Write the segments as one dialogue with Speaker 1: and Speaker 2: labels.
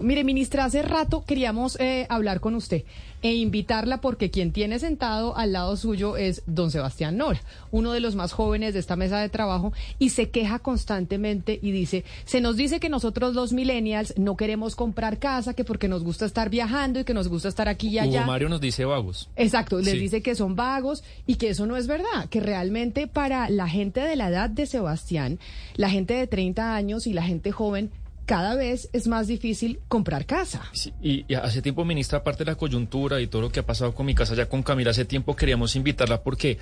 Speaker 1: Mire, ministra, hace rato queríamos eh, hablar con usted e invitarla porque quien tiene sentado al lado suyo es don Sebastián Nora, uno de los más jóvenes de esta mesa de trabajo y se queja constantemente y dice, se nos dice que nosotros los millennials no queremos comprar casa, que porque nos gusta estar viajando y que nos gusta estar aquí y allá.
Speaker 2: Hugo Mario nos dice vagos.
Speaker 1: Exacto, les
Speaker 2: Sí.
Speaker 1: dice que son vagos y que eso no es verdad, que realmente para la gente de la edad de Sebastián, la gente de 30 años y la gente joven, cada vez es más difícil comprar casa.
Speaker 2: Y, hace tiempo, ministra, aparte de la coyuntura y todo lo que ha pasado con mi casa ya con Camila, hace tiempo queríamos invitarla porque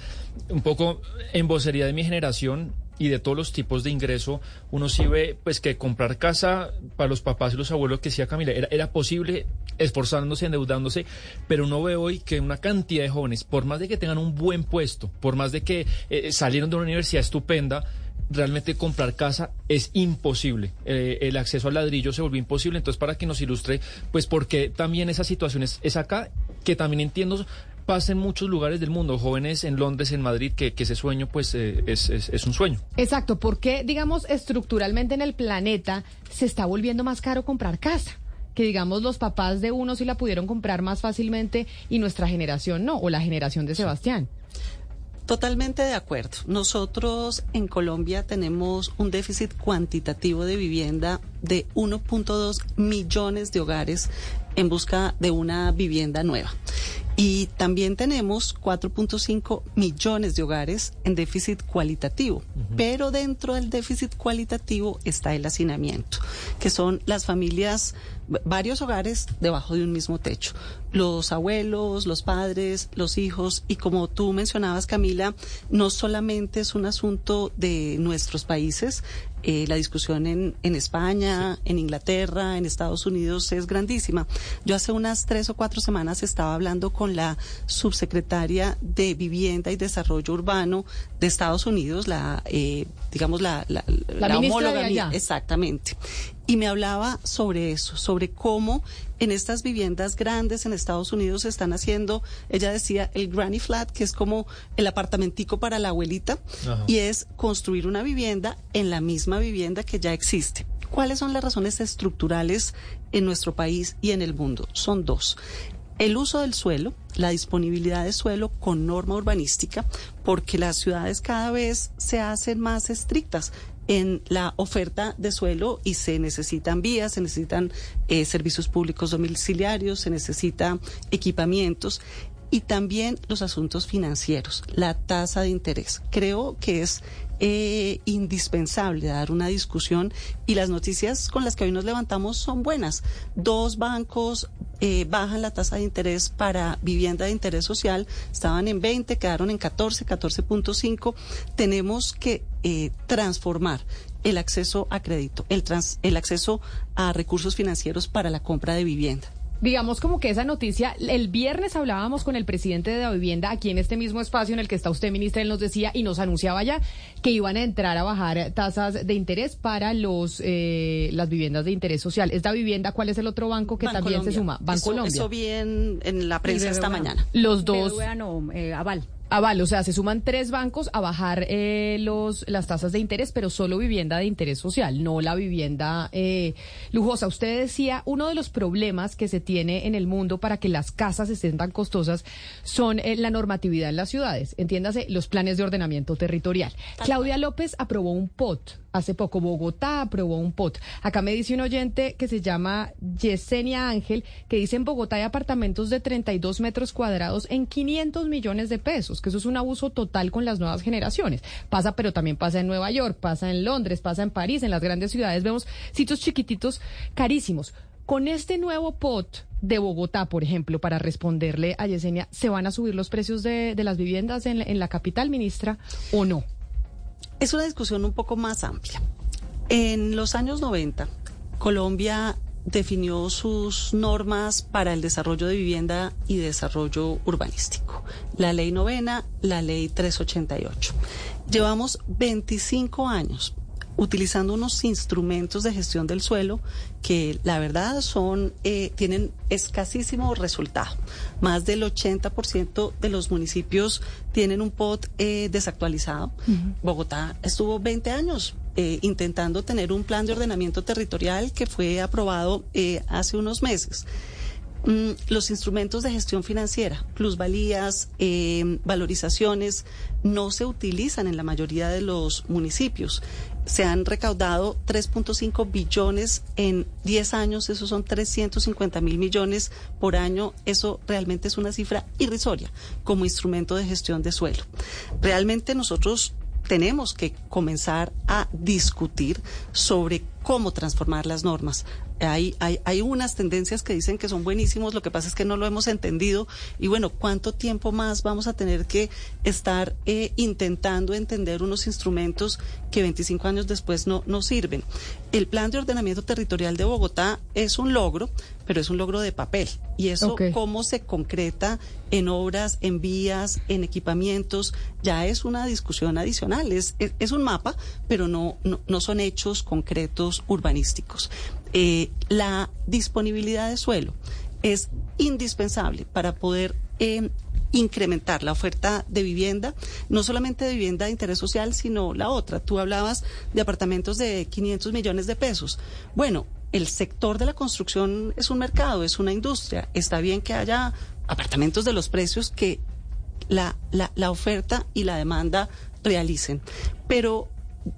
Speaker 2: un poco en vocería de mi generación y de todos los tipos de ingreso, uno sí ve pues que comprar casa para los papás y los abuelos que decía Camila era, era posible esforzándose, endeudándose, pero uno ve hoy que una cantidad de jóvenes, por más de que tengan un buen puesto, por más de que eh, salieron de una universidad estupenda, realmente comprar casa es imposible. Eh, el acceso al ladrillo se volvió imposible. Entonces, para que nos ilustre, pues, porque también esa situación es, es acá, que también entiendo pasa en muchos lugares del mundo, jóvenes en Londres, en Madrid, que, que ese sueño, pues, eh, es, es, es un sueño.
Speaker 1: Exacto, porque digamos estructuralmente en el planeta se está volviendo más caro comprar casa. Que digamos los papás de uno sí la pudieron comprar más fácilmente y nuestra generación no, o la generación de Sebastián.
Speaker 3: Totalmente de acuerdo. Nosotros en Colombia tenemos un déficit cuantitativo de vivienda de 1.2 millones de hogares en busca de una vivienda nueva. Y también tenemos 4.5 millones de hogares en déficit cualitativo. Pero dentro del déficit cualitativo está el hacinamiento, que son las familias, varios hogares debajo de un mismo techo. Los abuelos, los padres, los hijos. Y como tú mencionabas, Camila, no solamente es un asunto de nuestros países, eh, la discusión en, en España, en Inglaterra, en Estados Unidos es grandísima. Yo hace unas tres o cuatro semanas estaba hablando con la subsecretaria de Vivienda y Desarrollo Urbano de Estados Unidos, la, eh, digamos, la, la,
Speaker 1: La de allá.
Speaker 3: mía. Exactamente. Y me hablaba sobre eso, sobre cómo en estas viviendas grandes en Estados Unidos se están haciendo, ella decía, el granny flat, que es como el apartamentico para la abuelita,
Speaker 2: Ajá.
Speaker 3: y es construir una vivienda en la misma vivienda que ya existe. ¿Cuáles son las razones estructurales en nuestro país y en el mundo? Son dos. El uso del suelo, la disponibilidad de suelo con norma urbanística, porque las ciudades cada vez se hacen más estrictas en la oferta de suelo y se necesitan vías, se necesitan eh, servicios públicos domiciliarios, se necesitan equipamientos y también los asuntos financieros, la tasa de interés. Creo que es eh, indispensable dar una discusión y las noticias con las que hoy nos levantamos son buenas. Dos bancos eh, bajan la tasa de interés para vivienda de interés social, estaban en 20, quedaron en 14, 14.5. Tenemos que eh, transformar el acceso a crédito, el, trans- el acceso a recursos financieros para la compra de vivienda.
Speaker 1: Digamos como que esa noticia, el viernes hablábamos con el presidente de la vivienda aquí en este mismo espacio en el que está usted, ministra, él nos decía y nos anunciaba ya que iban a entrar a bajar tasas de interés para los eh, las viviendas de interés social. Esta vivienda, ¿cuál es el otro banco que también se suma? Bancolombia.
Speaker 3: Eso, eso vi en, en la prensa esta mañana.
Speaker 1: Los dos.
Speaker 4: BBVA no, eh, aval.
Speaker 1: Aval, o sea, se suman tres bancos a bajar eh, los las tasas de interés, pero solo vivienda de interés social, no la vivienda eh, lujosa. Usted decía, uno de los problemas que se tiene en el mundo para que las casas estén tan costosas son eh, la normatividad en las ciudades, entiéndase, los planes de ordenamiento territorial. Claudia López aprobó un POT. Hace poco Bogotá aprobó un POT. Acá me dice un oyente que se llama Yesenia Ángel, que dice en Bogotá hay apartamentos de 32 metros cuadrados en 500 millones de pesos, que eso es un abuso total con las nuevas generaciones. Pasa, pero también pasa en Nueva York, pasa en Londres, pasa en París, en las grandes ciudades vemos sitios chiquititos carísimos. Con este nuevo POT de Bogotá, por ejemplo, para responderle a Yesenia, ¿se van a subir los precios de, las viviendas en, en la capital, ministra, o no?
Speaker 3: Es una discusión un poco más amplia. En los años 90, Colombia definió sus normas para el desarrollo de vivienda y desarrollo urbanístico. La ley novena, la ley 388. Llevamos 25 años utilizando unos instrumentos de gestión del suelo que la verdad son eh, tienen escasísimo resultado. Más del 80% de los municipios tienen un POT eh, desactualizado. Bogotá estuvo 20 años eh, intentando tener un plan de ordenamiento territorial que fue aprobado hace unos meses. Mm, los instrumentos de gestión financiera, plusvalías, valorizaciones, no se utilizan en la mayoría de los municipios se han recaudado 3.5 billones en 10 años, eso son 350 mil millones por año, eso realmente es una cifra irrisoria como instrumento de gestión de suelo. Realmente nosotros tenemos que comenzar a discutir sobre cómo transformar las normas. Hay, hay, hay, unas tendencias que dicen que son buenísimos, lo que pasa es que no lo hemos entendido y bueno, ¿cuánto tiempo más vamos a tener que estar eh, intentando entender unos instrumentos que 25 años después no, no sirven? El plan de ordenamiento territorial de Bogotá es un logro, pero es un logro de papel. Y eso, cómo se concreta en obras, en vías, en equipamientos, ya es una discusión adicional. Es, es, un mapa, pero no, no, no son hechos concretos urbanísticos. Eh, la disponibilidad de suelo es indispensable para poder eh, incrementar la oferta de vivienda, no solamente de vivienda de interés social, sino la otra. Tú hablabas de apartamentos de 500 millones de pesos. Bueno, el sector de la construcción es un mercado, es una industria. Está bien que haya apartamentos de los precios que la, la, la oferta y la demanda realicen. Pero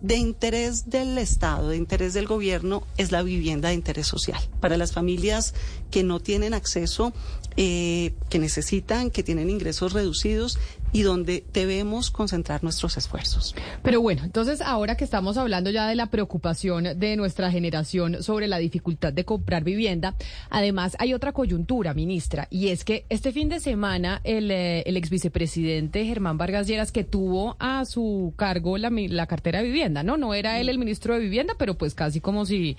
Speaker 3: de interés del Estado, de interés del gobierno, es la vivienda de interés social. Para las familias que no tienen acceso, eh, que necesitan, que tienen ingresos reducidos, y donde debemos concentrar nuestros esfuerzos.
Speaker 1: Pero bueno, entonces ahora que estamos hablando ya de la preocupación de nuestra generación sobre la dificultad de comprar vivienda, además hay otra coyuntura, ministra, y es que este fin de semana el, eh, el ex vicepresidente Germán Vargas Lleras, que tuvo a su cargo la, la, cartera de vivienda, ¿no? No era él el ministro de vivienda, pero pues casi como si,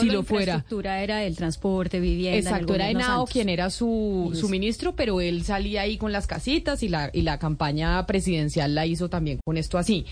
Speaker 1: si lo fuera.
Speaker 4: La infraestructura era el transporte, vivienda.
Speaker 1: Exacto, era Henao quien era su, su ministro, pero él salía ahí con las casitas y la, y la campaña presidencial la hizo también con esto así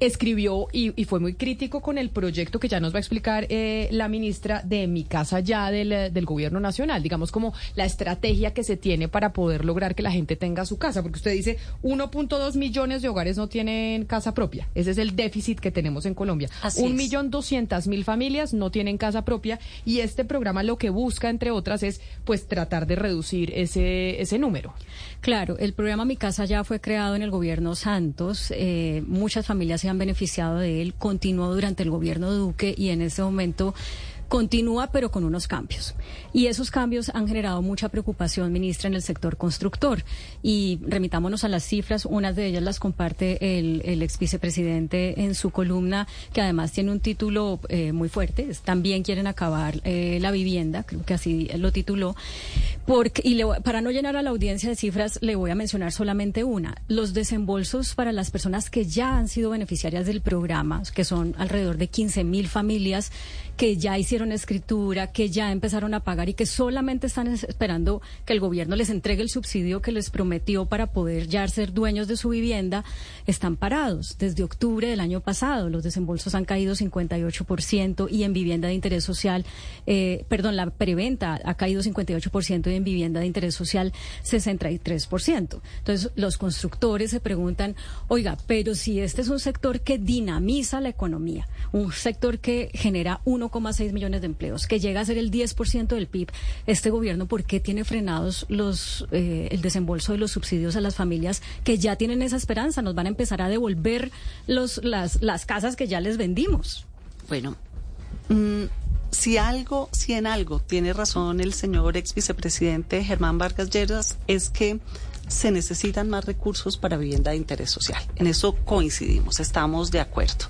Speaker 1: escribió y, fue muy crítico con el proyecto que ya nos va a explicar eh, la ministra de Mi Casa Ya del, del, Gobierno Nacional, digamos como la estrategia que se tiene para poder lograr que la gente tenga su casa, porque usted dice 1.2 millones de hogares no tienen casa propia, ese es el déficit que tenemos en Colombia. Un millón doscientas mil familias no tienen casa propia y este programa lo que busca, entre otras, es pues tratar de reducir ese, ese número.
Speaker 4: Claro, el programa Mi Casa Ya fue creado en el Gobierno Santos, eh, muchas familias se han beneficiado de él, continuó durante el gobierno Duque y en este momento continúa pero con unos cambios. Y esos cambios han generado mucha preocupación, ministra, en el sector constructor. Y remitámonos a las cifras, unas de ellas las comparte el, ex vicepresidente en su columna, que además tiene un título eh, muy fuerte, también quieren acabar eh, la vivienda, creo que así lo tituló. Porque, y para no llenar a la audiencia de cifras, le voy a mencionar solamente una. Los desembolsos para las personas que ya han sido beneficiarias del programa, que son alrededor de 15 mil familias que ya hicieron escritura, que ya empezaron a pagar y que solamente están esperando que el gobierno les entregue el subsidio que les prometió para poder ya ser dueños de su vivienda, están parados. Desde octubre del año pasado los desembolsos han caído 58% y en vivienda de interés social, eh, perdón, la preventa ha caído 58% y en vivienda de interés social 63%. Entonces los constructores se preguntan, oiga, pero si este es un sector que dinamiza la economía, un sector que genera 1,6 millones de empleos, que llega a ser el 10% del PIB, este gobierno, ¿por qué tiene frenados los eh, el desembolso de los subsidios a las familias que ya tienen esa esperanza? Nos van a empezar a devolver los, las, las casas que ya les vendimos.
Speaker 3: Bueno, mm, si algo, si en algo tiene razón el señor ex vicepresidente Germán Vargas Lleras, es que se necesitan más recursos para vivienda de interés social. En eso coincidimos, estamos de acuerdo.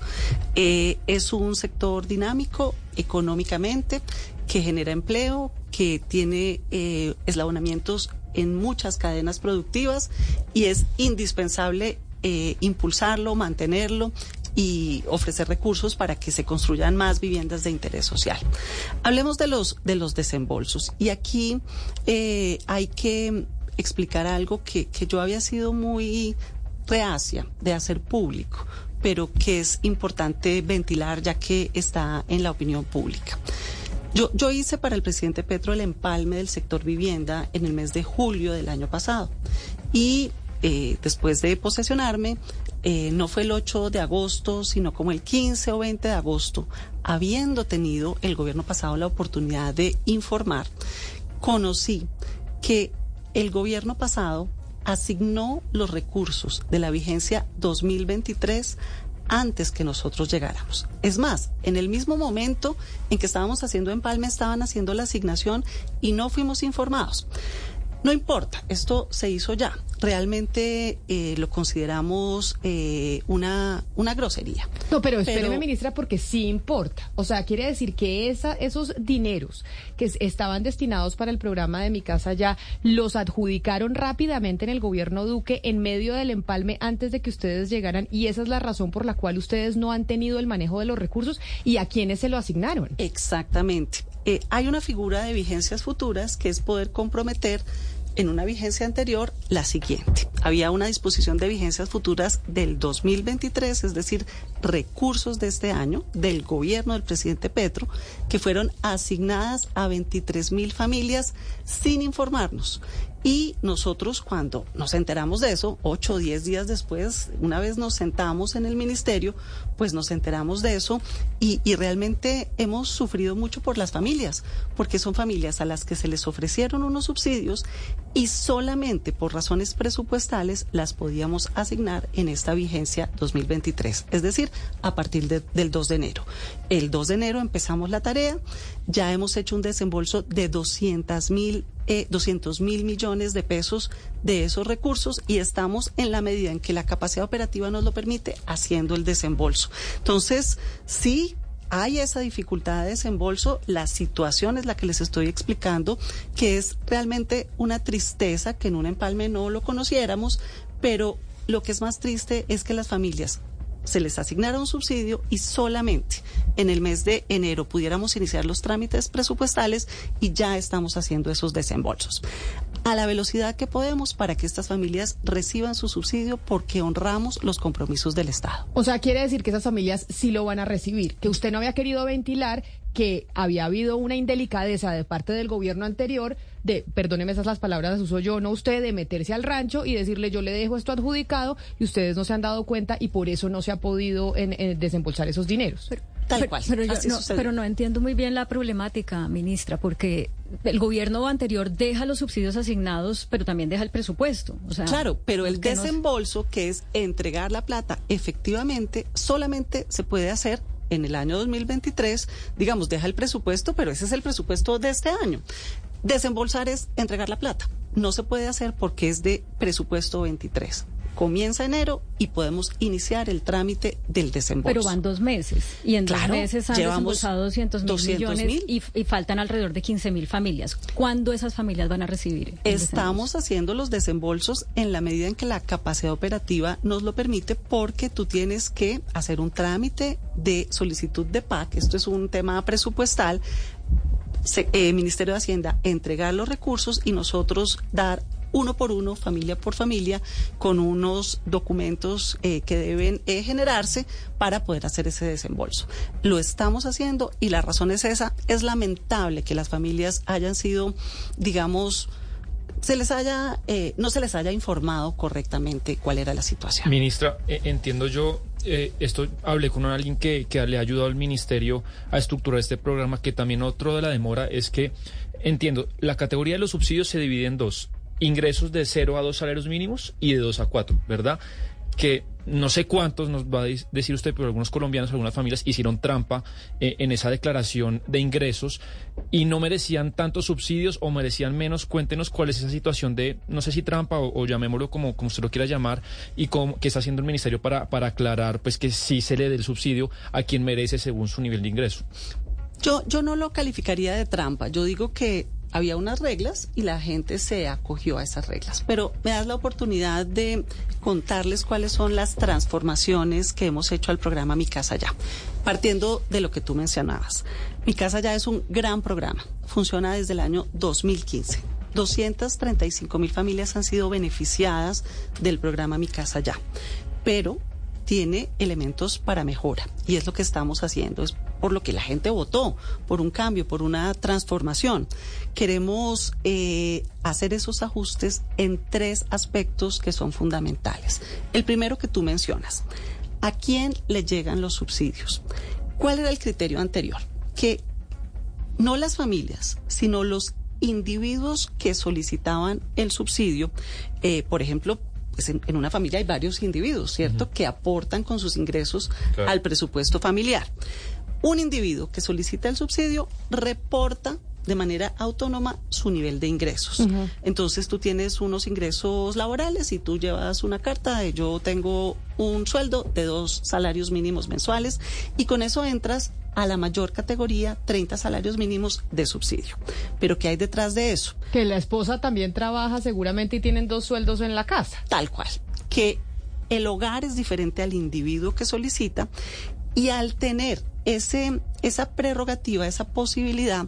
Speaker 3: Eh, es un sector dinámico económicamente que genera empleo, que tiene eh, eslabonamientos en muchas cadenas productivas y es indispensable eh, impulsarlo, mantenerlo y ofrecer recursos para que se construyan más viviendas de interés social. Hablemos de los, de los desembolsos. Y aquí hay que explicar algo que, que yo había sido muy reacia de hacer público, pero que es importante ventilar ya que está en la opinión pública. Yo, yo hice para el presidente Petro el empalme del sector vivienda en el mes de julio del año pasado. Y eh, después de posesionarme, eh, no fue el 8 de agosto, sino como el 15 o 20 de agosto, habiendo tenido el gobierno pasado la oportunidad de informar, conocí que el gobierno pasado asignó los recursos de la vigencia 2023 antes que nosotros llegáramos. Es más, en el mismo momento en que estábamos haciendo empalme, estaban haciendo la asignación y no fuimos informados. No importa, esto se hizo ya. Realmente eh, lo consideramos eh, una, una grosería.
Speaker 1: No, pero espéreme, ministra, porque sí importa. O sea, quiere decir que esa, esos dineros que estaban destinados para el programa de Mi Casa Ya los adjudicaron rápidamente en el gobierno Duque en medio del empalme antes de que ustedes llegaran y esa es la razón por la cual ustedes no han tenido el manejo de los recursos y a quienes se lo asignaron.
Speaker 3: Exactamente. Eh, hay una figura de vigencias futuras que es poder comprometer en una vigencia anterior la siguiente. Había una disposición de vigencias futuras del 2023, es decir, recursos de este año del gobierno del presidente Petro, que fueron asignadas a 23 mil familias sin informarnos. Y nosotros cuando nos enteramos de eso, ocho o diez días después, una vez nos sentamos en el ministerio, pues nos enteramos de eso y, realmente hemos sufrido mucho por las familias, porque son familias a las que se les ofrecieron unos subsidios y solamente por razones presupuestales las podíamos asignar en esta vigencia 2023, es decir, a partir de, del 2 de enero. El 2 de enero empezamos la tarea, ya hemos hecho un desembolso de 200 mil eh, 200 mil millones de pesos de esos recursos y estamos en la medida en que la capacidad operativa nos lo permite haciendo el desembolso. Entonces, sí, hay esa dificultad de desembolso, la situación es la que les estoy explicando, que es realmente una tristeza que en un empalme no lo conociéramos, pero lo que es más triste es que las familias se les asignara un subsidio y solamente en el mes de enero pudiéramos iniciar los trámites presupuestales y ya estamos haciendo esos desembolsos a la velocidad que podemos para que estas familias reciban su subsidio porque honramos los compromisos del Estado.
Speaker 1: O sea, quiere decir que esas familias sí lo van a recibir, que usted no había querido ventilar que había habido una indelicadeza de parte del gobierno anterior de, perdóneme esas las palabras las uso yo, no usted, de meterse al rancho y decirle yo le dejo esto adjudicado y ustedes no se han dado cuenta y por eso no se ha podido en, en desembolsar esos dineros.
Speaker 4: Pero, Tal cual. Pero, yo no, pero no entiendo muy bien la problemática, ministra, porque el gobierno anterior deja los subsidios asignados, pero también deja el presupuesto. O sea,
Speaker 3: claro, pero el desembolso, que es entregar la plata, efectivamente, solamente se puede hacer en el año 2023, digamos, deja el presupuesto, pero ese es el presupuesto de este año. Desembolsar es entregar la plata. No se puede hacer porque es de presupuesto 23 comienza enero y podemos iniciar el trámite del desembolso.
Speaker 4: Pero van dos meses y en dos meses han desembolsado 200 mil millones y, y, faltan alrededor de 15 mil familias. ¿Cuándo esas familias van a recibir?
Speaker 3: Estamos haciendo los desembolsos en la medida en que la capacidad operativa nos lo permite porque tú tienes que hacer un trámite de solicitud de PAC. Esto es un tema presupuestal. Se, eh, Ministerio de Hacienda entregar los recursos y nosotros dar uno por uno, familia por familia, con unos documentos eh, que deben eh, generarse para poder hacer ese desembolso. Lo estamos haciendo y la razón es esa. Es lamentable que las familias hayan sido, digamos, se les haya, eh, no se les haya informado correctamente cuál era la situación.
Speaker 2: Ministra, eh, entiendo yo, eh, esto hablé con alguien que, que le ha ayudado al ministerio a estructurar este programa, que también otro de la demora es que, entiendo, la categoría de los subsidios se divide en dos ingresos de 0 a 2 salarios mínimos y de 2 a 4, ¿verdad? Que no sé cuántos nos va a decir usted, pero algunos colombianos, algunas familias hicieron trampa eh, en esa declaración de ingresos y no merecían tantos subsidios o merecían menos. Cuéntenos cuál es esa situación de, no sé si trampa o, llamémoslo como, como usted lo quiera llamar, y cómo, qué está haciendo el ministerio para, para aclarar pues que sí se le dé el subsidio a quien merece según su nivel de ingreso.
Speaker 3: Yo, yo no lo calificaría de trampa. Yo digo que había unas reglas y la gente se acogió a esas reglas. Pero me das la oportunidad de contarles cuáles son las transformaciones que hemos hecho al programa Mi Casa Ya, partiendo de lo que tú mencionabas. Mi Casa Ya es un gran programa, funciona desde el año 2015. 235 mil familias han sido beneficiadas del programa Mi Casa Ya, pero tiene elementos para mejora y es lo que estamos haciendo, es por lo que la gente votó, por un cambio, por una transformación. Queremos eh, hacer esos ajustes en tres aspectos que son fundamentales. El primero que tú mencionas, ¿a quién le llegan los subsidios? ¿Cuál era el criterio anterior? Que no las familias, sino los individuos que solicitaban el subsidio, eh, por ejemplo, pues en, una familia hay varios individuos, ¿cierto?, que aportan con sus ingresos al presupuesto familiar. Un individuo que solicita el subsidio reporta de manera autónoma su nivel de ingresos. Entonces tú tienes unos ingresos laborales y tú llevas una carta de yo tengo un sueldo de dos salarios mínimos mensuales y con eso entras a la mayor categoría, 30 salarios mínimos de subsidio. Pero ¿qué hay detrás de eso?
Speaker 1: Que la esposa también trabaja seguramente y tienen dos sueldos en la casa.
Speaker 3: Tal cual. Que el hogar es diferente al individuo que solicita y al tener ese, esa prerrogativa, esa posibilidad,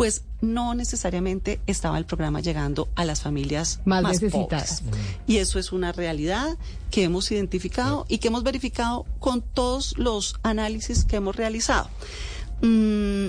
Speaker 3: pues no necesariamente estaba el programa llegando a las familias más, necesitadas. Y eso es una realidad que hemos identificado y que hemos verificado con todos los análisis que hemos realizado. Mm,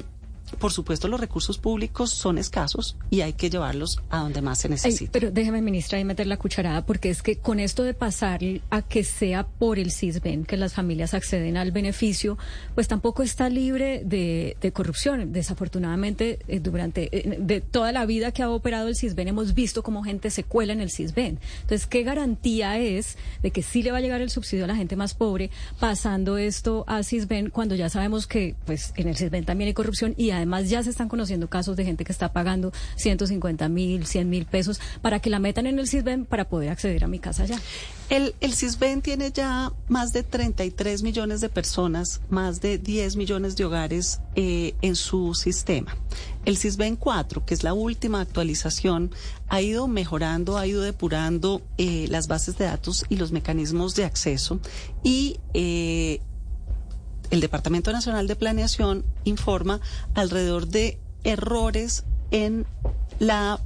Speaker 3: por supuesto, los recursos públicos son escasos y hay que llevarlos a donde más se necesita.
Speaker 4: pero déjeme, ministra, y meter la cucharada, porque es que con esto de pasar a que sea por el CISBEN que las familias acceden al beneficio, pues tampoco está libre de, corrupción. Desafortunadamente, eh, durante eh, de toda la vida que ha operado el CISBEN, hemos visto cómo gente se cuela en el CISBEN. Entonces, ¿qué garantía es de que sí le va a llegar el subsidio a la gente más pobre pasando esto a CISBEN cuando ya sabemos que pues en el CISBEN también hay corrupción y además ya se están conociendo casos de gente que está pagando 150 mil, 100 mil pesos para que la metan en el CISBEN para poder acceder a mi casa ya.
Speaker 3: El, el CISBEN tiene ya más de 33 millones de personas, más de 10 millones de hogares eh, en su sistema. El CISBEN 4, que es la última actualización, ha ido mejorando, ha ido depurando eh, las bases de datos y los mecanismos de acceso y eh, el Departamento Nacional de Planeación informa alrededor de errores en la,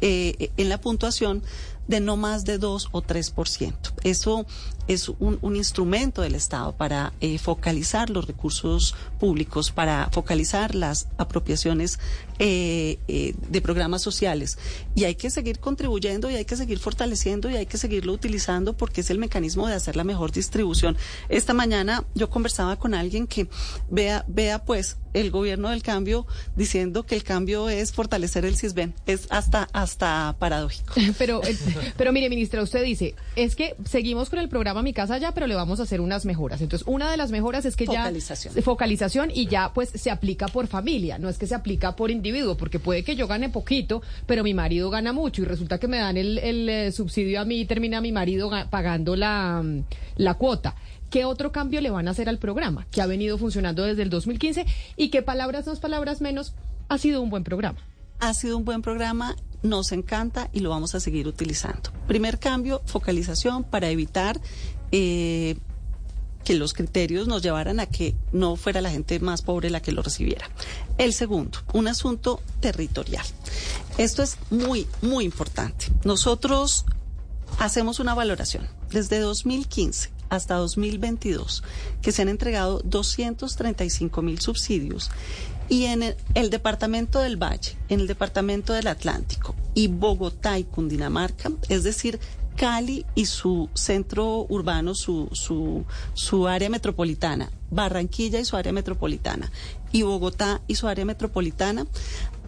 Speaker 3: eh, en la puntuación de no más de 2 o 3%. Eso es un, instrumento del Estado para eh, focalizar los recursos públicos, para focalizar las apropiaciones eh, eh, de programas sociales. Y hay que seguir contribuyendo y hay que seguir fortaleciendo y hay que seguirlo utilizando porque es el mecanismo de hacer la mejor distribución. Esta mañana yo conversaba con alguien que vea, vea pues el gobierno del cambio diciendo que el cambio es fortalecer el CISBEN. Es hasta, hasta paradójico.
Speaker 1: Pero, pero mire, ministra, usted dice, es que seguimos con el programa Mi Casa Ya, pero le vamos a hacer unas mejoras. Entonces, una de las mejoras es que ya... Focalización. y ya pues se aplica por familia, no es que se aplica por individuo, porque puede que yo gane poquito, pero mi marido gana mucho y resulta que me dan el, eh, subsidio a mí y termina mi marido pagando la, mm, la cuota. ¿Qué otro cambio le van a hacer al programa que ha venido funcionando desde el 2015 y que palabras más, palabras menos ha sido un buen programa?
Speaker 3: Ha sido un buen programa nos encanta y lo vamos a seguir utilizando. Primer cambio, focalización para evitar eh, que los criterios nos llevaran a que no fuera la gente más pobre la que lo recibiera. El segundo, un asunto territorial. Esto es muy, muy importante. Nosotros hacemos una valoración. Desde 2015 hasta 2022, que se han entregado 235 mil subsidios y en el, departamento del Valle, en el departamento del Atlántico y Bogotá y Cundinamarca, es decir, Cali y su centro urbano, su, su, su área metropolitana, Barranquilla y su área metropolitana, y Bogotá y su área metropolitana,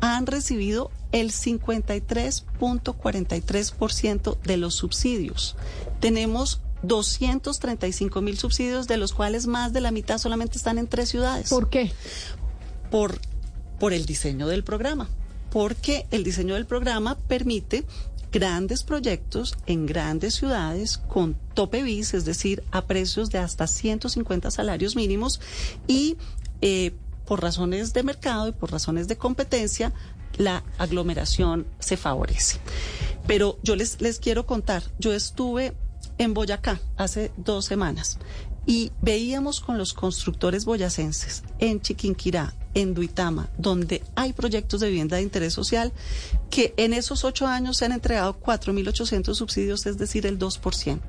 Speaker 3: han recibido el 53.43% de los subsidios. Tenemos 235 mil subsidios, de los cuales más de la mitad solamente están en tres ciudades.
Speaker 1: ¿Por qué?
Speaker 3: Por, por el diseño del programa, porque el diseño del programa permite grandes proyectos en grandes ciudades con tope bis, es decir, a precios de hasta 150 salarios mínimos y eh, por razones de mercado y por razones de competencia la aglomeración se favorece. Pero yo les, les quiero contar, yo estuve en Boyacá hace dos semanas y veíamos con los constructores boyacenses en Chiquinquirá, en Duitama, donde hay proyectos de vivienda de interés social, que en esos ocho años se han entregado 4.800 subsidios, es decir, el 2%.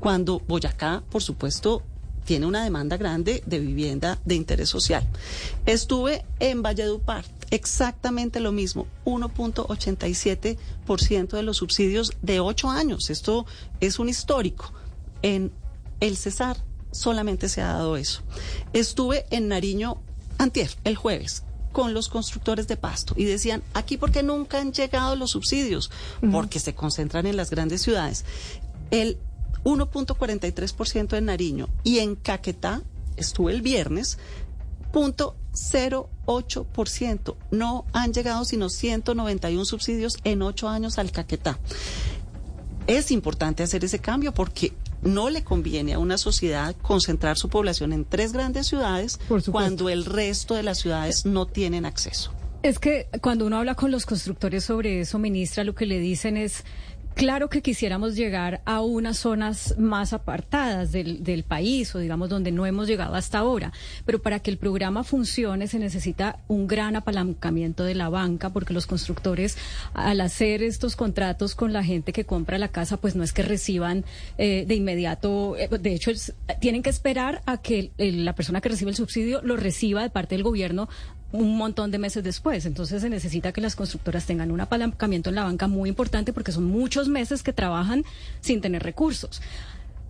Speaker 3: Cuando Boyacá, por supuesto, tiene una demanda grande de vivienda de interés social. Estuve en Valledupar, exactamente lo mismo, 1.87% de los subsidios de ocho años. Esto es un histórico. En el Cesar solamente se ha dado eso. Estuve en Nariño antier, el jueves, con los constructores de pasto y decían, aquí porque nunca han llegado los subsidios, porque se concentran en las grandes ciudades. El 1.43% en Nariño y en Caquetá, estuve el viernes, punto 0,8%. No han llegado sino 191 subsidios en ocho años al Caquetá. Es importante hacer ese cambio porque no le conviene a una sociedad concentrar su población en tres grandes ciudades cuando el resto de las ciudades no tienen acceso.
Speaker 4: Es que cuando uno habla con los constructores sobre eso, ministra, lo que le dicen es Claro que quisiéramos llegar a unas zonas más apartadas del, país o digamos donde no hemos llegado hasta ahora, pero para que el programa funcione se necesita un gran apalancamiento de la banca porque los constructores al hacer estos contratos con la gente que compra la casa pues no es que reciban eh, de inmediato, eh, de hecho tienen que esperar a que la persona que recibe el subsidio lo reciba de parte del gobierno un montón de meses después. Entonces se necesita que las constructoras tengan un apalancamiento en la banca muy importante porque son muchos meses que trabajan sin tener recursos.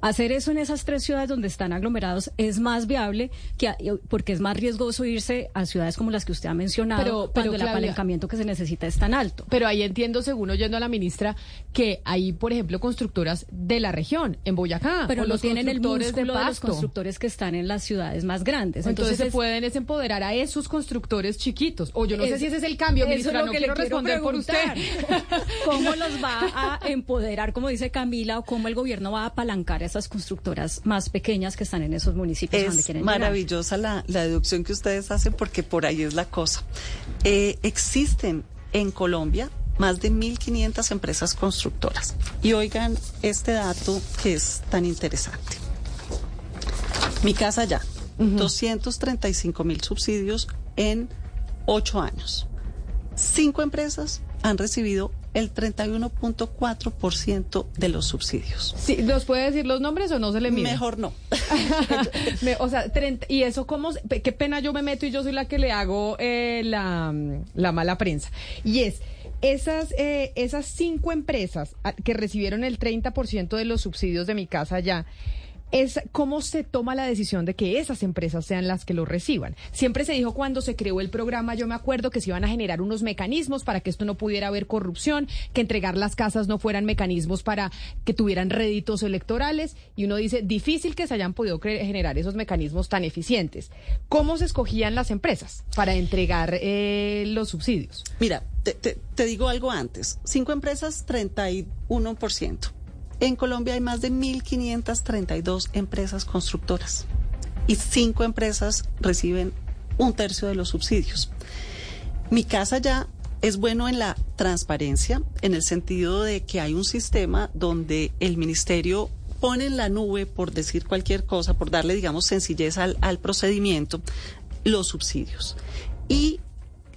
Speaker 4: Hacer eso en esas tres ciudades donde están aglomerados es más viable que porque es más riesgoso irse a ciudades como las que usted ha mencionado pero, cuando el apalancamiento que se necesita es tan alto.
Speaker 1: Pero ahí entiendo, según oyendo a la ministra, que hay, por ejemplo, constructoras de la región, en Boyacá,
Speaker 4: pero lo tienen el músculo de, los constructores que están en las ciudades más grandes.
Speaker 1: Entonces, se pueden empoderar a esos constructores chiquitos. O yo no sé si ese es el cambio, ministra, no quiero responder por usted.
Speaker 4: ¿Cómo los va a empoderar, como dice Camila, o cómo el gobierno va a apalancar a esas constructoras más pequeñas que están en esos municipios
Speaker 3: es
Speaker 4: donde quieren
Speaker 3: maravillosa la, la, deducción que ustedes hacen porque por ahí es la cosa. Eh, existen en Colombia más de 1.500 empresas constructoras. Y oigan este dato que es tan interesante. Mi casa ya, 235 mil subsidios en ocho años. Cinco empresas han recibido el 31.4% de los subsidios.
Speaker 1: Sí, ¿Nos puede decir los nombres o no se le mide?
Speaker 3: Mejor no.
Speaker 1: o sea, y eso cómo, qué pena yo me meto y yo soy la que le hago eh, la, la mala prensa. Y es, esas, eh, esas cinco empresas ah, que recibieron el 30% de los subsidios de mi casa ya, es cómo se toma la decisión de que esas empresas sean las que lo reciban. Siempre se dijo cuando se creó el programa, yo me acuerdo que se iban a generar unos mecanismos para que esto no pudiera haber corrupción, que entregar las casas no fueran mecanismos para que tuvieran réditos electorales y uno dice, difícil que se hayan podido generar esos mecanismos tan eficientes. ¿Cómo se escogían las empresas para entregar eh, los subsidios?
Speaker 3: Mira, te, te digo algo antes. Cinco empresas, 31%. En Colombia hay más de 1.532 empresas constructoras y cinco empresas reciben un tercio de los subsidios. Mi casa ya es bueno en la transparencia, en el sentido de que hay un sistema donde el ministerio pone en la nube, por decir cualquier cosa, por darle, digamos, sencillez al, al procedimiento, los subsidios. Y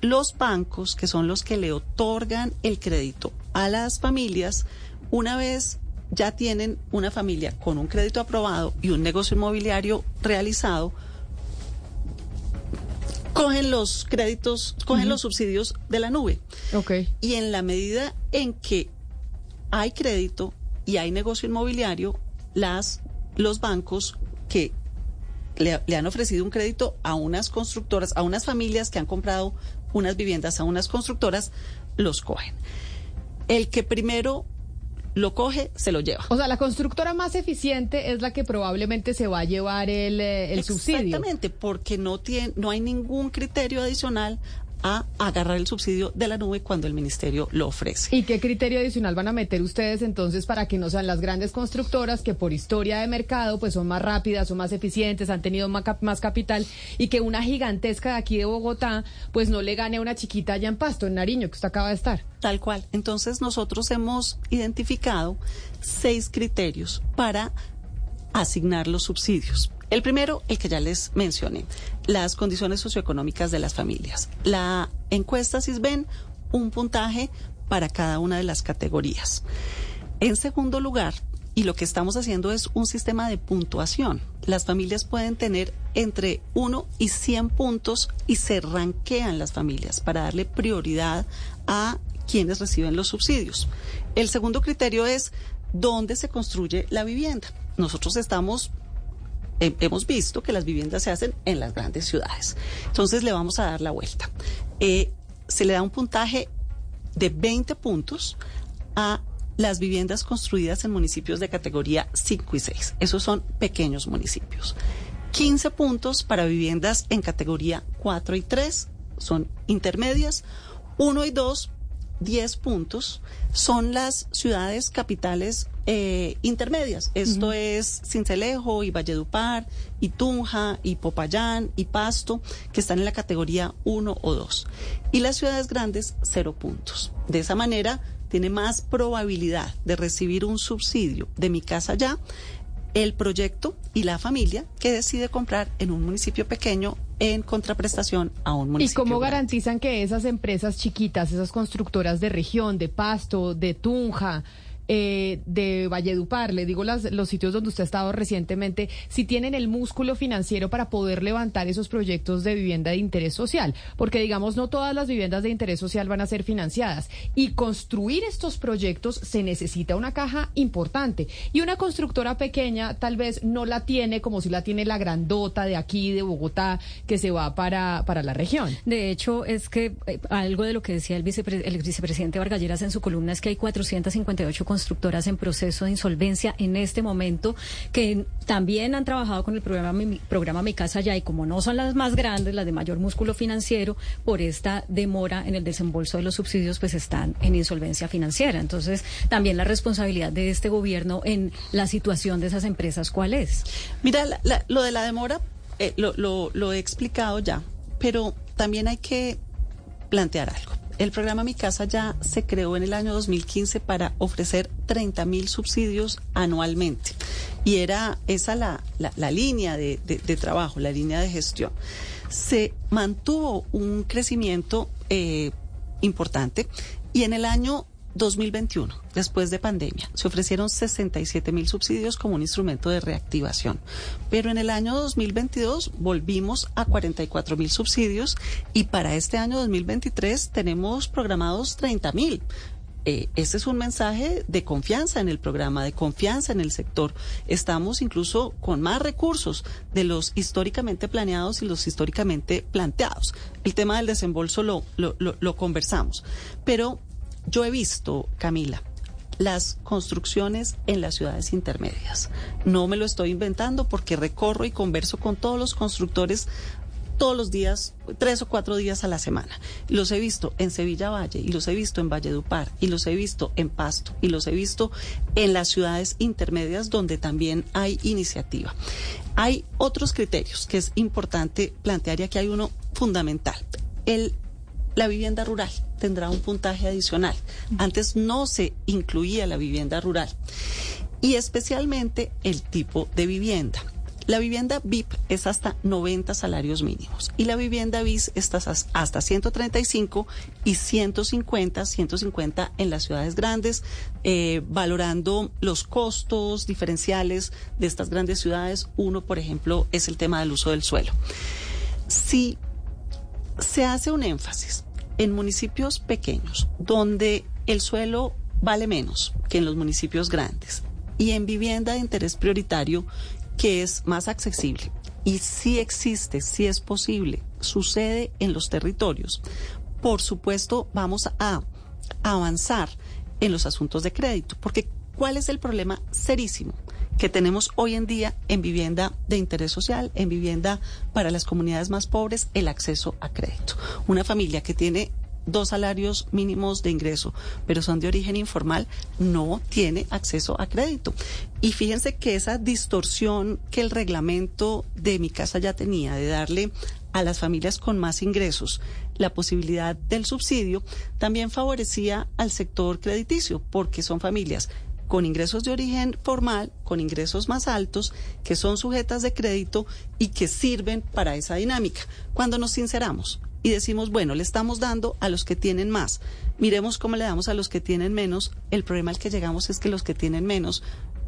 Speaker 3: los bancos, que son los que le otorgan el crédito a las familias, una vez ya tienen una familia con un crédito aprobado y un negocio inmobiliario realizado, cogen los créditos, cogen los subsidios de la nube.
Speaker 1: Okay.
Speaker 3: Y en la medida en que hay crédito y hay negocio inmobiliario, las los bancos que le, le, han ofrecido un crédito a unas constructoras, a unas familias que han comprado unas viviendas a unas constructoras, los cogen. El que primero lo coge, se lo lleva.
Speaker 1: O sea, la constructora más eficiente es la que probablemente se va a llevar el, eh, el subsidio.
Speaker 3: Exactamente, porque no, tiene, no hay ningún criterio adicional a agarrar el subsidio de la nube cuando el ministerio lo ofrece.
Speaker 1: ¿Y qué criterio adicional van a meter ustedes entonces para que no sean las grandes constructoras que por historia de mercado pues son más rápidas, son más eficientes, han tenido más, cap- más capital y que una gigantesca de aquí de Bogotá pues no le gane a una chiquita allá en Pasto, en Nariño, que usted acaba de estar?
Speaker 3: Tal cual. Entonces nosotros hemos identificado seis criterios para asignar los subsidios. El primero, el que ya les mencioné, las condiciones socioeconómicas de las familias. La encuesta CISBEN, un puntaje para cada una de las categorías. En segundo lugar, y lo que estamos haciendo es un sistema de puntuación. Las familias pueden tener entre 1 y 100 puntos y se ranquean las familias para darle prioridad a quienes reciben los subsidios. El segundo criterio es dónde se construye la vivienda. Nosotros estamos he- hemos visto que las viviendas se hacen en las grandes ciudades. Entonces le vamos a dar la vuelta. Eh, se le da un puntaje de 20 puntos a las viviendas construidas en municipios de categoría 5 y 6. Esos son pequeños municipios. 15 puntos para viviendas en categoría 4 y 3, son intermedias. 1 y 2, 10 puntos, son las ciudades capitales eh, intermedias. Esto es Cincelejo y Valledupar, y Tunja, y Popayán, y Pasto, que están en la categoría 1 o 2. Y las ciudades grandes, 0 puntos. De esa manera, tiene más probabilidad de recibir un subsidio de mi casa ya el proyecto y la familia que decide comprar en un municipio pequeño en contraprestación a un
Speaker 1: ¿Y
Speaker 3: municipio.
Speaker 1: cómo
Speaker 3: grande.
Speaker 1: garantizan que esas empresas chiquitas, esas constructoras de región, de Pasto, de Tunja, eh, de Valledupar, le digo las, los sitios donde usted ha estado recientemente, si tienen el músculo financiero para poder levantar esos proyectos de vivienda de interés social? Porque digamos, no todas las viviendas de interés social van a ser financiadas. Y construir estos proyectos se necesita una caja importante. Y una constructora pequeña tal vez no la tiene como si la tiene la grandota de aquí, de Bogotá, que se va para, para la región.
Speaker 4: De hecho, es que eh, algo de lo que decía el, vicepre- el vicepresidente Vargalleras en su columna es que hay 458 constructoras en proceso de insolvencia en este momento que también han trabajado con el programa Mi, programa Mi Casa Ya y como no son las más grandes, las de mayor músculo financiero, por esta demora en el desembolso de los subsidios, pues están en insolvencia financiera. Entonces, también la responsabilidad de este gobierno en la situación de esas empresas, ¿cuál es?
Speaker 3: Mira, la- lo de la demora eh, lo he explicado ya, pero también hay que plantear algo. El programa Mi Casa ya se creó en el año 2015 para ofrecer 30 mil subsidios anualmente. Y era esa la, la- línea de, de- de trabajo, la línea de gestión. Se mantuvo un crecimiento eh, importante y en el año 2021, después de pandemia, se ofrecieron 67 mil subsidios como un instrumento de reactivación. Pero en el año 2022 volvimos a 44 mil subsidios y para este año 2023 tenemos programados 30 mil. Este es un mensaje de confianza en el programa, de confianza en el sector. Estamos incluso con más recursos de los históricamente planeados y los históricamente planteados. El tema del desembolso lo, lo, lo- lo conversamos. Pero yo he visto, Camila, las construcciones en las ciudades intermedias. No me lo estoy inventando porque recorro y converso con todos los constructores todos los días, tres o cuatro días a la semana. Los he visto en Sevilla Valle y los he visto en Valledupar y los he visto en Pasto y los he visto en las ciudades intermedias donde también hay iniciativa. Hay otros criterios que es importante plantear y aquí hay uno fundamental. El la vivienda rural tendrá un puntaje adicional. Antes no se incluía la vivienda rural. Y especialmente el tipo de vivienda. La vivienda VIP es hasta 90 salarios mínimos y la vivienda BIS está hasta 135 y 150, 150 en las ciudades grandes, eh, valorando los costos diferenciales de estas grandes ciudades. Uno, por ejemplo, es el tema del uso del suelo. Si se hace un énfasis en municipios pequeños, donde el suelo vale menos que en los municipios grandes, y en vivienda de interés prioritario, que es más accesible. Y si existe, si es posible, sucede en los territorios. Por supuesto, vamos a avanzar en los asuntos de crédito, porque ¿cuál es el problema serísimo? Que tenemos hoy en día en vivienda de interés social, en vivienda para las comunidades más pobres, el acceso a crédito. Una familia que tiene dos salarios mínimos de ingreso, pero son de origen informal, no tiene acceso a crédito. Y fíjense que esa distorsión que el reglamento de mi casa ya tenía de darle a las familias con más ingresos la posibilidad del subsidio, también favorecía al sector crediticio, porque son familias con ingresos de origen formal, con ingresos más altos, que son sujetas de crédito y que sirven para esa dinámica. Cuando nos sinceramos, y decimos, bueno, le estamos dando a los que tienen más, miremos cómo le damos a los que tienen menos, el problema al que llegamos es que los que tienen menos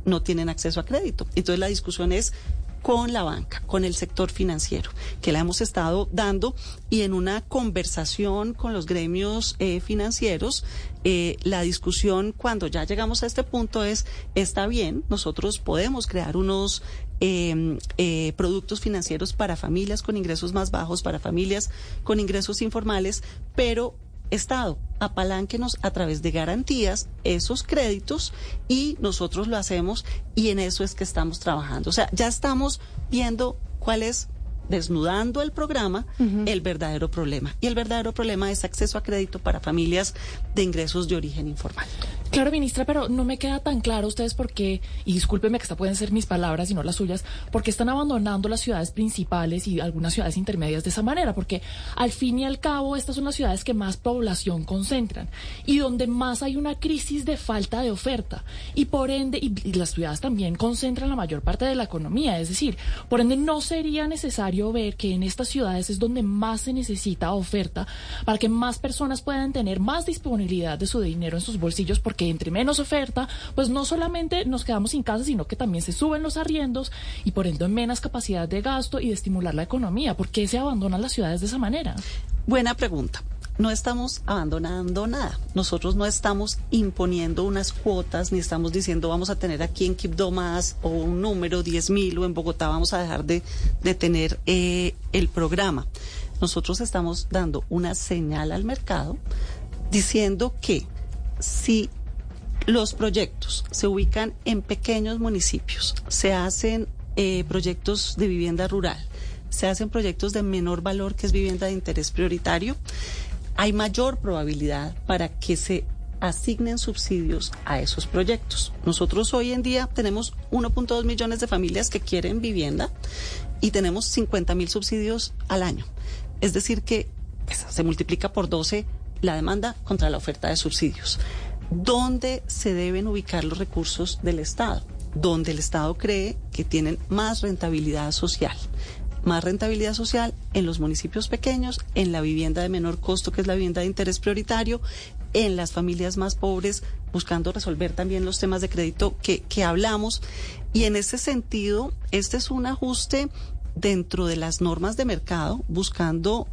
Speaker 3: no tienen acceso a crédito. Entonces la discusión es con la banca, con el sector financiero, que la hemos estado dando y en una conversación con los gremios eh, financieros, eh, la discusión cuando ya llegamos a este punto es, está bien, nosotros podemos crear unos em, eh, productos financieros para familias con ingresos más bajos, para familias con ingresos informales, pero Estado, apalánquenos a través de garantías esos créditos y nosotros lo hacemos y en eso es que estamos trabajando. O sea, ya estamos viendo cuál es desnudando el programa el verdadero problema. Y el verdadero problema es acceso a crédito para familias de ingresos de origen informal.
Speaker 5: Claro, ministra, pero no me queda tan claro ustedes por qué, y discúlpeme que estas pueden ser mis palabras y no las suyas, porque están abandonando las ciudades principales y algunas ciudades intermedias de esa manera, porque al fin y al cabo estas son las ciudades que más población concentran y donde más hay una crisis de falta de oferta. Y por ende, y las ciudades también concentran la mayor parte de la economía, es decir, por ende no sería necesario ver que en estas ciudades es donde más se necesita oferta para que más personas puedan tener más disponibilidad de su dinero en sus bolsillos, porque que entre menos oferta, pues no solamente nos quedamos sin casa, sino que también se suben los arriendos y por ende menos capacidad de gasto y de estimular la economía. ¿Por qué se abandonan las ciudades de esa manera?
Speaker 3: Buena pregunta. No estamos abandonando nada. Nosotros no estamos imponiendo unas cuotas, ni estamos diciendo vamos a tener aquí en Quibdó más o un número, 10 mil, o en Bogotá vamos a dejar de, de tener eh, el programa. Nosotros estamos dando una señal al mercado diciendo que si los proyectos se ubican en pequeños municipios, se hacen eh, proyectos de vivienda rural, se hacen proyectos de menor valor que es vivienda de interés prioritario, hay mayor probabilidad para que se asignen subsidios a esos proyectos. Nosotros hoy en día tenemos 1.2 millones de familias que quieren vivienda y tenemos 50 mil subsidios al año. Es decir, que pues, se multiplica por 12 la demanda contra la oferta de subsidios. ¿Dónde se deben ubicar los recursos del Estado? Donde el Estado cree que tienen más rentabilidad social. Más rentabilidad social en los municipios pequeños, en la vivienda de menor costo, que es la vivienda de interés prioritario, en las familias más pobres, buscando resolver también los temas de crédito que, que hablamos. Y en ese sentido, este es un ajuste dentro de las normas de mercado, buscando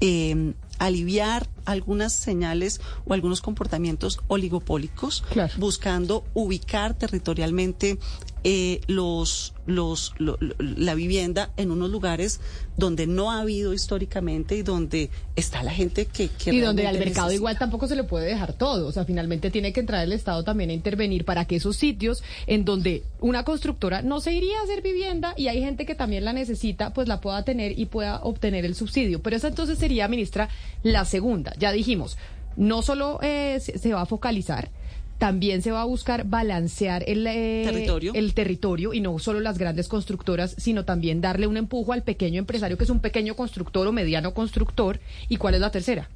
Speaker 3: eh, aliviar algunas señales o algunos comportamientos oligopólicos,
Speaker 1: Claro.
Speaker 3: buscando ubicar territorialmente eh, los, los, lo- la vivienda en unos lugares donde no ha habido históricamente y donde está la gente que, que
Speaker 1: Y donde al mercado
Speaker 3: necesita.
Speaker 1: igual tampoco se le puede dejar todo. O sea, finalmente tiene que entrar el Estado también a intervenir para que esos sitios en donde una constructora no se iría a hacer vivienda y hay gente que también la necesita, pues la pueda tener y pueda obtener el subsidio. Pero esa entonces sería, ministra, la segunda. Ya dijimos, no solo eh, se va a focalizar. También se va a buscar balancear el eh,
Speaker 3: Territorio.
Speaker 1: el territorio y no solo las grandes constructoras, sino también darle un empujo al pequeño empresario que es un pequeño constructor o mediano constructor. ¿Y cuál es la tercera?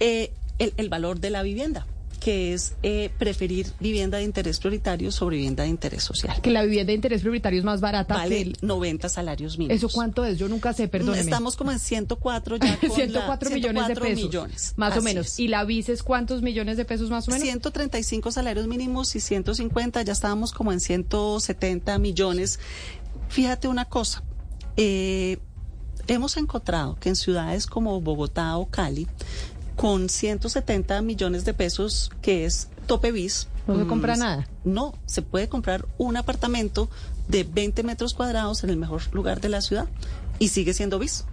Speaker 3: Eh, el, el valor de la vivienda, que es eh, preferir vivienda de interés prioritario sobre vivienda de interés social.
Speaker 1: Que la vivienda de interés prioritario es más barata que
Speaker 3: Vale
Speaker 1: el-
Speaker 3: 90 salarios mínimos.
Speaker 1: ¿Eso cuánto es? Yo nunca sé, perdóneme.
Speaker 3: Estamos como en 104 ya con la-
Speaker 1: 104 millones de
Speaker 3: 104
Speaker 1: pesos.
Speaker 3: millones.
Speaker 1: Más o menos.
Speaker 3: es.
Speaker 1: ¿Y la vices cuántos millones de pesos más o menos?
Speaker 3: 135 salarios mínimos y 150, ya estábamos como en 170 millones. Fíjate una cosa, eh, hemos encontrado que en ciudades como Bogotá o Cali, con 170 millones de pesos, que es tope bis.
Speaker 1: No se
Speaker 3: mm,
Speaker 1: compra nada.
Speaker 3: No, se puede comprar un apartamento de 20 metros cuadrados en el mejor lugar de la ciudad y sigue siendo bis.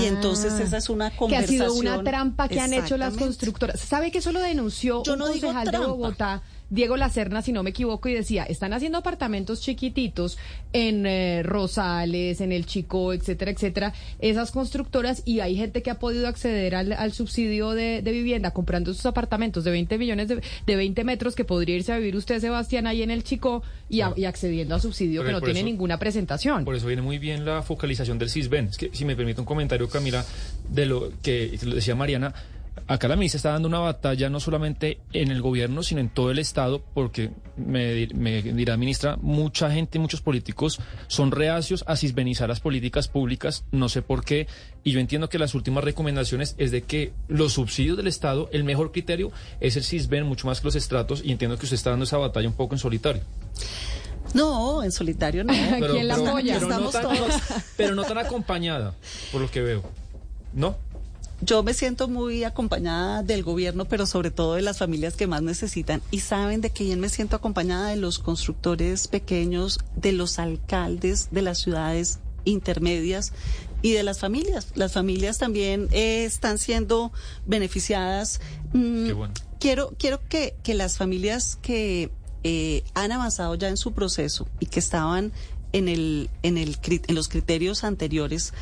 Speaker 3: y entonces esa es una
Speaker 1: Que ha
Speaker 3: conversación.
Speaker 1: sido una trampa que han hecho las constructoras. ¿Sabe que eso lo denunció
Speaker 3: Yo
Speaker 1: un
Speaker 3: no digo
Speaker 1: concejal de
Speaker 3: trampa.
Speaker 1: Bogotá? Diego Lacerna, si no me equivoco, y decía, están haciendo apartamentos chiquititos en eh, Rosales, en El Chico, etcétera, etcétera, esas constructoras, y hay gente que ha podido acceder al, al subsidio de, de vivienda comprando esos apartamentos de 20 millones de, de 20 metros que podría irse a vivir usted, Sebastián, ahí en El Chico, y, a- y accediendo a subsidio
Speaker 2: Pero
Speaker 1: que no tiene
Speaker 2: eso-
Speaker 1: ninguna presentación.
Speaker 2: Por eso viene muy bien la focalización del CISBEN. Es que, si me permite un comentario, Camila, de lo que lo decía Mariana, acá la ministra está dando una batalla no solamente en el gobierno, sino en todo el Estado, porque me, me dirá ministra, mucha gente, muchos políticos son reacios a cisbenizar las políticas públicas, no sé por qué, y yo entiendo que las últimas recomendaciones es de que los subsidios del Estado, el mejor criterio es el CISBEN, mucho más que los estratos, y entiendo que usted está dando esa batalla un poco en solitario.
Speaker 3: No, en solitario no.
Speaker 1: ¿Quién la apoya?
Speaker 2: Pero no, tan,
Speaker 3: todos.
Speaker 2: pero no tan acompañada, por lo que veo. ¿No?
Speaker 3: Yo me siento muy acompañada del gobierno, pero sobre todo de las familias que más necesitan. Y saben de quién me siento acompañada de los constructores pequeños, de los alcaldes de las ciudades intermedias y de las familias. Las familias también eh, están siendo beneficiadas. Mm,
Speaker 2: Qué bueno.
Speaker 3: Quiero, quiero que, que las familias que eh, han avanzado ya en su proceso y que estaban en, el, en, el, en los criterios anteriores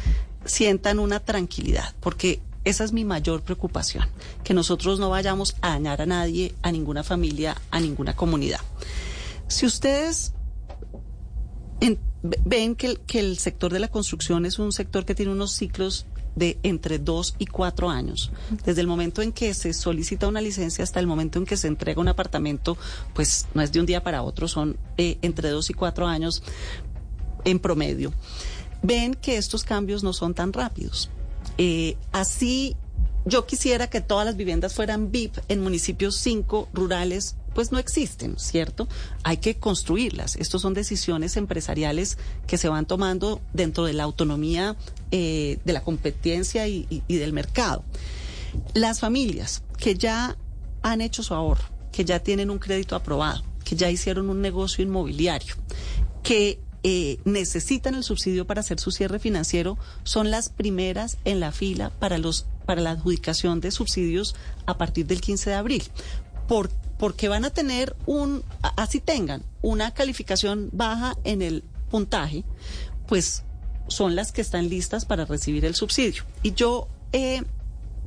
Speaker 3: sientan una tranquilidad, porque esa es mi mayor preocupación, que nosotros no vayamos a dañar a nadie, a ninguna familia, a ninguna comunidad. Si ustedes en- ve- ven que el, que el sector de la construcción es un sector que tiene unos ciclos de entre dos y cuatro años. Desde el momento en que se solicita una licencia hasta el momento en que se entrega un apartamento, pues no es de un día para otro, son eh, entre dos y cuatro años en promedio. Ven que estos cambios no son tan rápidos. Eh, así, yo quisiera que todas las viviendas fueran VIP en municipios 5 rurales, pues no existen, ¿cierto? Hay que construirlas. Estos son decisiones empresariales que se van tomando dentro de la autonomía eh, de la competencia y- y del mercado. Las familias que ya han hecho su ahorro, que ya tienen un crédito aprobado, que ya hicieron un negocio inmobiliario, que eh, necesitan el subsidio para hacer su cierre financiero, son las primeras en la fila para los para la adjudicación de subsidios a partir del 15 de abril. Por, porque van a tener un, así tengan una calificación baja en el puntaje, pues son las que están listas para recibir el subsidio. Y yo eh,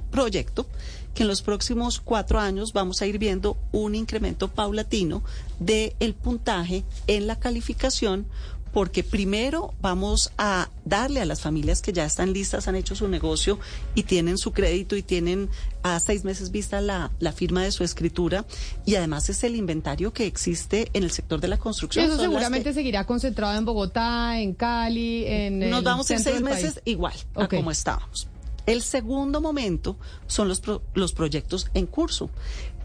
Speaker 3: proyecto que en los próximos cuatro años vamos a ir viendo un incremento paulatino del el puntaje en la calificación porque primero vamos a darle a las familias que ya están listas, han hecho su negocio y tienen su crédito y tienen a seis meses vista la, la firma de su escritura y además es el inventario que existe en el sector de la
Speaker 1: Y
Speaker 3: construcción.
Speaker 1: eso
Speaker 3: Son
Speaker 1: seguramente
Speaker 3: que-
Speaker 1: seguirá concentrado en Bogotá, en Cali, en
Speaker 3: nos
Speaker 1: el
Speaker 3: vamos en seis meses
Speaker 1: país.
Speaker 3: igual a como estábamos. El segundo momento son los, los proyectos en curso.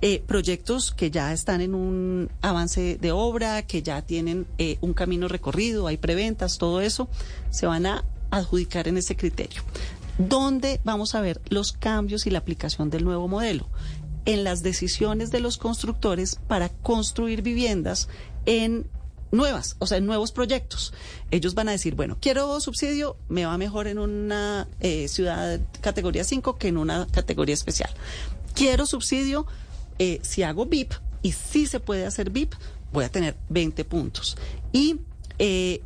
Speaker 3: Eh, proyectos que ya están en un avance de obra, que ya tienen eh, un camino recorrido, hay preventas, todo eso, se van a adjudicar en ese criterio. ¿Dónde vamos a ver los cambios y la aplicación del nuevo modelo? En las decisiones de los constructores para construir viviendas en nuevas, o sea, nuevos proyectos. Ellos van a decir, bueno, quiero subsidio, me va mejor en una eh, ciudad categoría 5 que en una categoría especial. Quiero subsidio, eh, si hago VIP, y si se puede hacer VIP, voy a tener 20 puntos. Y eh,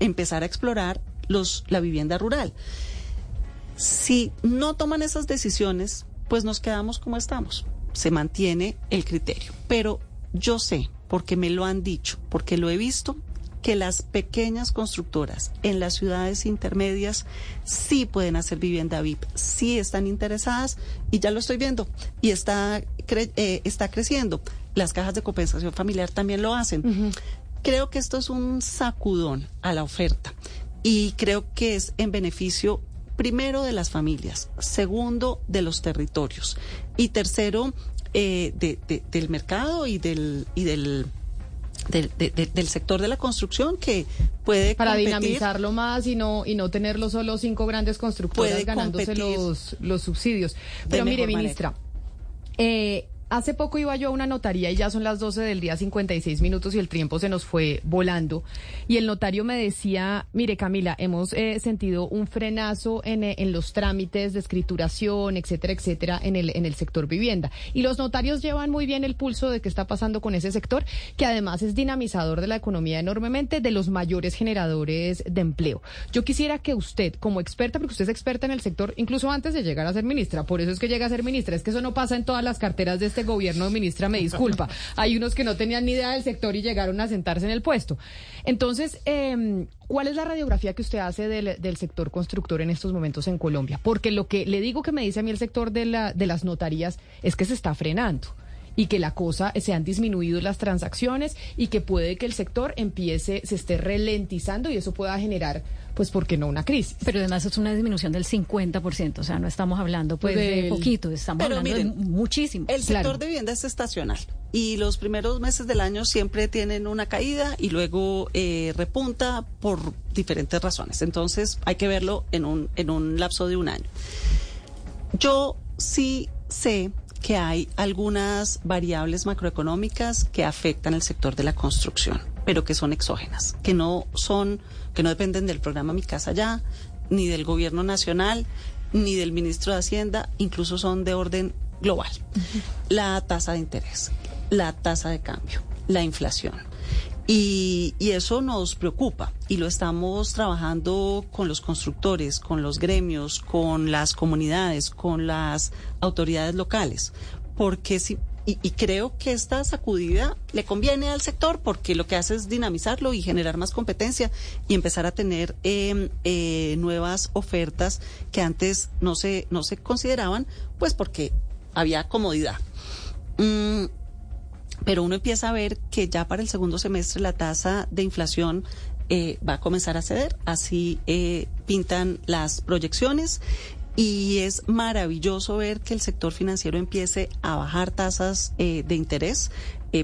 Speaker 3: empezar a explorar los, la vivienda rural. Si no toman esas decisiones, pues nos quedamos como estamos. Se mantiene el criterio. Pero yo sé, porque me lo han dicho, porque lo he visto, que las pequeñas constructoras en las ciudades intermedias sí pueden hacer vivienda VIP, sí están interesadas y ya lo estoy viendo y está, cre- eh, está creciendo. Las cajas de compensación familiar también lo hacen. Creo que esto es un sacudón a la oferta y creo que es en beneficio primero de las familias, segundo de los territorios y tercero eh, de- de- del mercado y del y del del, de- de- del sector de la construcción que puede
Speaker 1: Para
Speaker 3: competir.
Speaker 1: dinamizarlo más y no y no tenerlo solo cinco grandes constructoras ganándose los, los subsidios. Pero mire, ministra, eh, hace poco iba yo a una notaría y ya son las 12 del día 56 minutos y el tiempo se nos fue volando. Y el notario me decía, mire Camila, hemos eh, sentido un frenazo en, eh, en, los trámites de escrituración, etcétera, etcétera, en el, en el sector vivienda. Y los notarios llevan muy bien el pulso de qué está pasando con ese sector, que además es dinamizador de la economía enormemente, de los mayores generadores de empleo. Yo quisiera que usted, como experta, porque usted es experta en el sector, incluso antes de llegar a ser ministra, por eso es que llega a ser ministra, es que eso no pasa en todas las carteras de este gobierno, ministra, me disculpa. Hay unos que no tenían ni idea del sector y llegaron a sentarse en el puesto. Entonces, eh, ¿cuál es la radiografía que usted hace del, del, sector constructor en estos momentos en Colombia? Porque lo que le digo que me dice a mí el sector de, la, de las notarías es que se está frenando y que la cosa se han disminuido las transacciones y que puede que el sector empiece, se esté ralentizando y eso pueda generar pues porque no una crisis.
Speaker 4: Pero además es una disminución del 50%, o sea, no estamos hablando pues de, de poquito, estamos Pero hablando miren, de muchísimo.
Speaker 3: El sector claro. de vivienda es estacional y los primeros meses del año siempre tienen una caída y luego eh, repunta por diferentes razones. Entonces hay que verlo en un, en un lapso de un año. Yo sí sé que hay algunas variables macroeconómicas que afectan el sector de la construcción, pero que son exógenas, que no son, que no dependen del programa Mi Casa Ya, ni del gobierno nacional, ni del ministro de Hacienda, incluso son de orden global. La tasa de interés, la tasa de cambio, la inflación. Y, y, eso nos preocupa y lo estamos trabajando con los constructores, con los gremios, con las comunidades, con las autoridades locales, porque si, y, creo que esta sacudida le conviene al sector porque lo que hace es dinamizarlo y generar más competencia y empezar a tener eh, eh, nuevas ofertas que antes no se, no se consideraban, pues porque había comodidad. Mm, pero uno empieza a ver que ya para el segundo semestre la tasa de inflación eh, va a comenzar a ceder, así eh, pintan las proyecciones y es maravilloso ver que el sector financiero empiece a bajar tasas eh, de interés,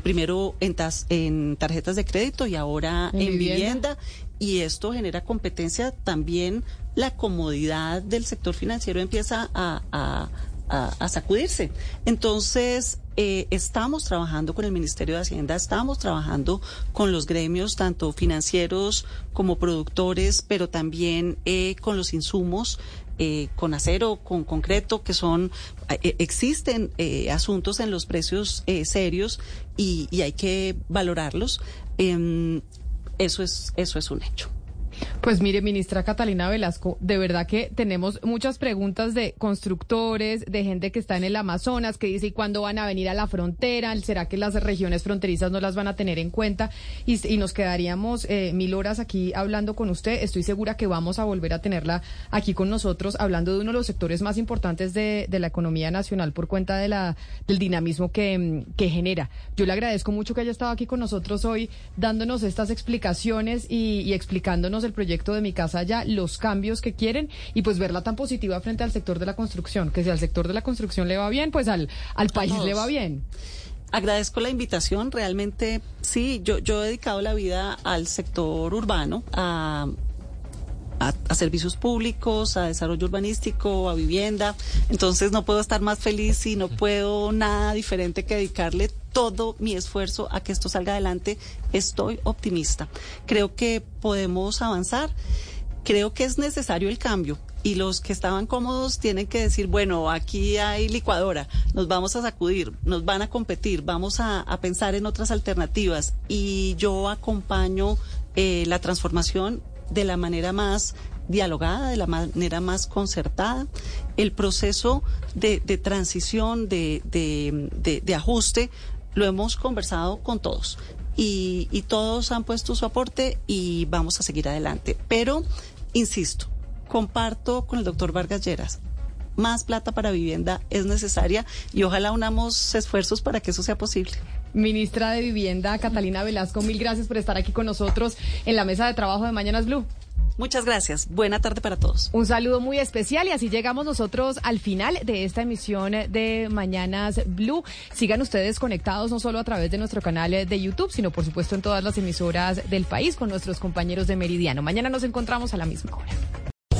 Speaker 3: primero en, tas en, tarjetas de crédito y ahora en, en vivienda? vivienda, y esto genera competencia también, la comodidad del sector financiero empieza a, a a, a, sacudirse. Entonces, eh, estamos trabajando con el Ministerio de Hacienda, estamos trabajando con los gremios, tanto financieros como productores, pero también eh, con los insumos. Eh, con acero, con concreto, que son, eh, existen eh, asuntos en los precios serios y, y, hay que valorarlos. Em, eso es, eso es un hecho.
Speaker 1: Pues mire, ministra Catalina Velasco, de verdad que tenemos muchas preguntas de constructores, de gente que está en el Amazonas, que dice, ¿y cuándo van a venir a la frontera? ¿Será que las regiones fronterizas no las van a tener en cuenta? Y, nos quedaríamos eh, mil horas aquí hablando con usted. Estoy segura que vamos a volver a tenerla aquí con nosotros, hablando de uno de los sectores más importantes de, la economía nacional por cuenta de la, del dinamismo que, que genera. Yo le agradezco mucho que haya estado aquí con nosotros hoy, dándonos estas explicaciones y, y explicándonos el proyecto de mi casa ya, los cambios que quieren y pues verla tan positiva frente al sector de la construcción, que si al sector de la construcción le va bien, pues al, al país le va bien.
Speaker 3: Agradezco la invitación, realmente sí, yo, yo he dedicado la vida al sector urbano, a, a, a, servicios públicos, a desarrollo urbanístico, a vivienda. Entonces no puedo estar más feliz y no puedo nada diferente que dedicarle todo mi esfuerzo a que esto salga adelante. Estoy optimista. Creo que podemos avanzar. Creo que es necesario el cambio y los que estaban cómodos tienen que decir, bueno, aquí hay licuadora, nos vamos a sacudir, nos van a competir, vamos a, a pensar en otras alternativas y yo acompaño eh, la transformación de la manera más dialogada, de la manera más concertada. El proceso de, transición, de, de, de, ajuste, lo hemos conversado con todos. Y, y, todos han puesto su aporte y vamos a seguir adelante. Pero, insisto, comparto con el doctor Vargas Lleras. Más plata para vivienda es necesaria y ojalá unamos esfuerzos para que eso sea posible.
Speaker 1: Ministra de Vivienda, Catalina Velasco, mil gracias por estar aquí con nosotros en la mesa de trabajo de Mañanas Blue.
Speaker 3: Muchas gracias. Buena tarde para todos.
Speaker 1: Un saludo muy especial y así llegamos nosotros al final de esta emisión de Mañanas Blue. Sigan ustedes conectados no solo a través de nuestro canal de YouTube, sino por supuesto en todas las emisoras del país con nuestros compañeros de Meridiano. Mañana nos encontramos a la misma hora.